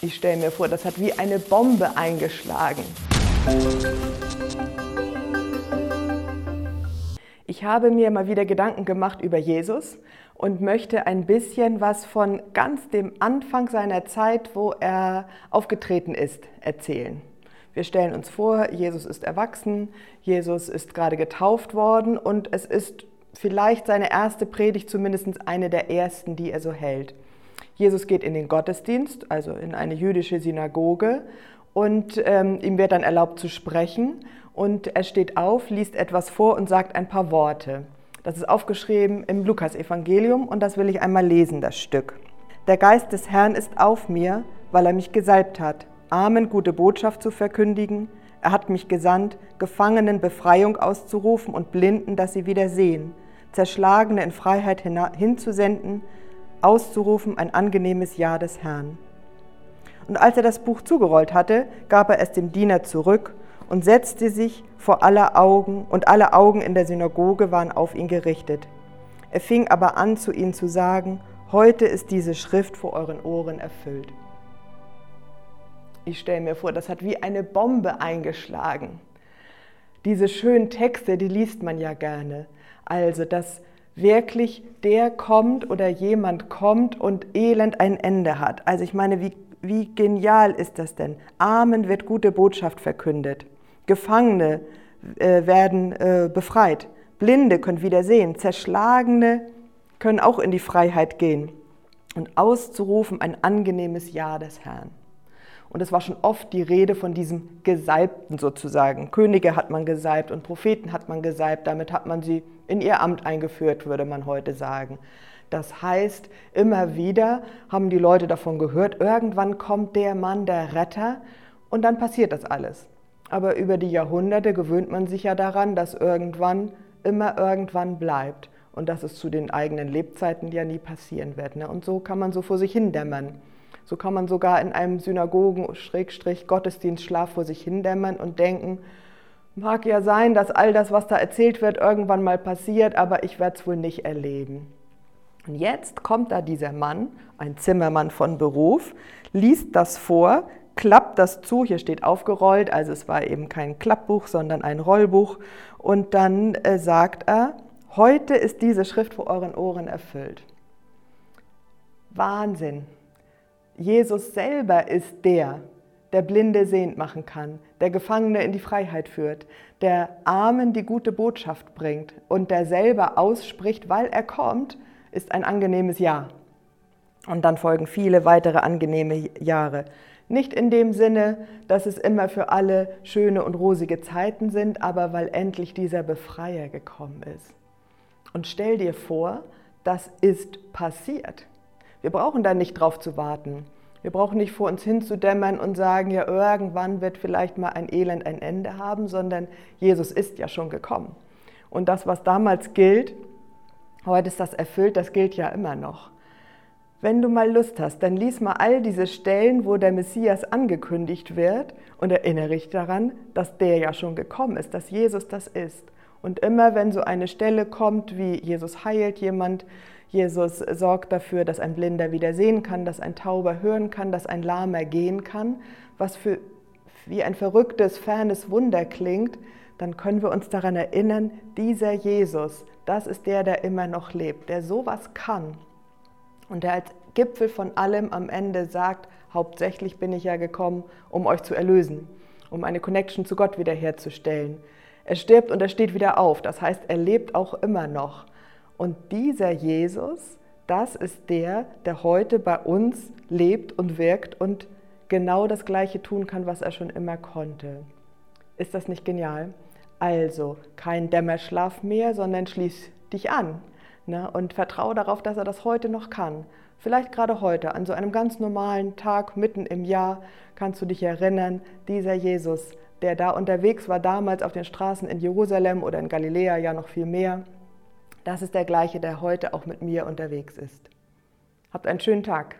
Ich stelle mir vor, das hat wie eine Bombe eingeschlagen. Ich habe mir mal wieder Gedanken gemacht über Jesus und möchte ein bisschen was von ganz dem Anfang seiner Zeit, wo er aufgetreten ist, erzählen. Wir stellen uns vor, Jesus ist erwachsen, Jesus ist gerade getauft worden und es ist vielleicht seine erste Predigt, zumindest eine der ersten, die er so hält. Jesus geht in den Gottesdienst, also in eine jüdische Synagoge, und ähm, ihm wird dann erlaubt zu sprechen. Und er steht auf, liest etwas vor und sagt ein paar Worte. Das ist aufgeschrieben im Lukasevangelium und das will ich einmal lesen, das Stück. Der Geist des Herrn ist auf mir, weil er mich gesalbt hat, Armen gute Botschaft zu verkündigen. Er hat mich gesandt, Gefangenen Befreiung auszurufen und Blinden, dass sie wieder sehen, Zerschlagene in Freiheit hinzusenden, auszurufen ein angenehmes Ja des Herrn. Und als er das Buch zugerollt hatte, gab er es dem Diener zurück und setzte sich vor aller Augen, und alle Augen in der Synagoge waren auf ihn gerichtet. Er fing aber an, zu ihnen zu sagen, heute ist diese Schrift vor euren Ohren erfüllt. Ich stelle mir vor, das hat wie eine Bombe eingeschlagen. Diese schönen Texte, die liest man ja gerne. Also, dass wirklich der kommt oder jemand kommt und Elend ein Ende hat. Also ich meine, wie, wie genial ist das denn? Armen wird gute Botschaft verkündet. Gefangene äh, werden äh, befreit. Blinde können wieder sehen. Zerschlagene können auch in die Freiheit gehen. Und auszurufen ein angenehmes Ja des Herrn. Und es war schon oft die Rede von diesem Gesalbten sozusagen. Könige hat man gesalbt und Propheten hat man gesalbt. Damit hat man sie in ihr Amt eingeführt, würde man heute sagen. Das heißt, immer wieder haben die Leute davon gehört, irgendwann kommt der Mann, der Retter, und dann passiert das alles. Aber über die Jahrhunderte gewöhnt man sich ja daran, dass irgendwann immer irgendwann bleibt und dass es zu den eigenen Lebzeiten ja nie passieren wird. Ne? Und so kann man so vor sich hindämmern. So kann man sogar in einem Synagogen-Gottesdienst Schlaf vor sich hindämmern und denken, mag ja sein, dass all das, was da erzählt wird, irgendwann mal passiert, aber ich werde es wohl nicht erleben. Und jetzt kommt da dieser Mann, ein Zimmermann von Beruf, liest das vor, klappt das zu, hier steht aufgerollt, also es war eben kein Klappbuch, sondern ein Rollbuch, und dann äh, sagt er, heute ist diese Schrift vor euren Ohren erfüllt. Wahnsinn. Jesus selber ist der, der Blinde sehend machen kann, der Gefangene in die Freiheit führt, der Armen die gute Botschaft bringt und der selber ausspricht, weil er kommt, ist ein angenehmes Ja. Und dann folgen viele weitere angenehme Jahre. Nicht in dem Sinne, dass es immer für alle schöne und rosige Zeiten sind, aber weil endlich dieser Befreier gekommen ist. Und stell dir vor, das ist passiert. Wir brauchen da nicht drauf zu warten. Wir brauchen nicht vor uns hinzudämmern und sagen, ja, irgendwann wird vielleicht mal ein Elend ein Ende haben, sondern Jesus ist ja schon gekommen. Und das, was damals gilt, heute ist das erfüllt, das gilt ja immer noch. Wenn du mal Lust hast, dann lies mal all diese Stellen, wo der Messias angekündigt wird und erinnere dich daran, dass der ja schon gekommen ist, dass Jesus das ist. Und immer wenn so eine Stelle kommt, wie Jesus heilt jemand, Jesus sorgt dafür, dass ein Blinder wieder sehen kann, dass ein Tauber hören kann, dass ein Lahmer gehen kann, was für, wie ein verrücktes, fernes Wunder klingt, dann können wir uns daran erinnern, dieser Jesus, das ist der, der immer noch lebt, der sowas kann und der als Gipfel von allem am Ende sagt, hauptsächlich bin ich ja gekommen, um euch zu erlösen, um eine Connection zu Gott wiederherzustellen. Er stirbt und er steht wieder auf, das heißt, er lebt auch immer noch. Und dieser Jesus, das ist der, der heute bei uns lebt und wirkt und genau das Gleiche tun kann, was er schon immer konnte. Ist das nicht genial? Also kein Dämmerschlaf mehr, sondern schließ dich an ne, und vertraue darauf, dass er das heute noch kann. Vielleicht gerade heute, an so einem ganz normalen Tag mitten im Jahr, kannst du dich erinnern, dieser Jesus, der da unterwegs war, damals auf den Straßen in Jerusalem oder in Galiläa ja noch viel mehr, das ist der gleiche, der heute auch mit mir unterwegs ist. Habt einen schönen Tag.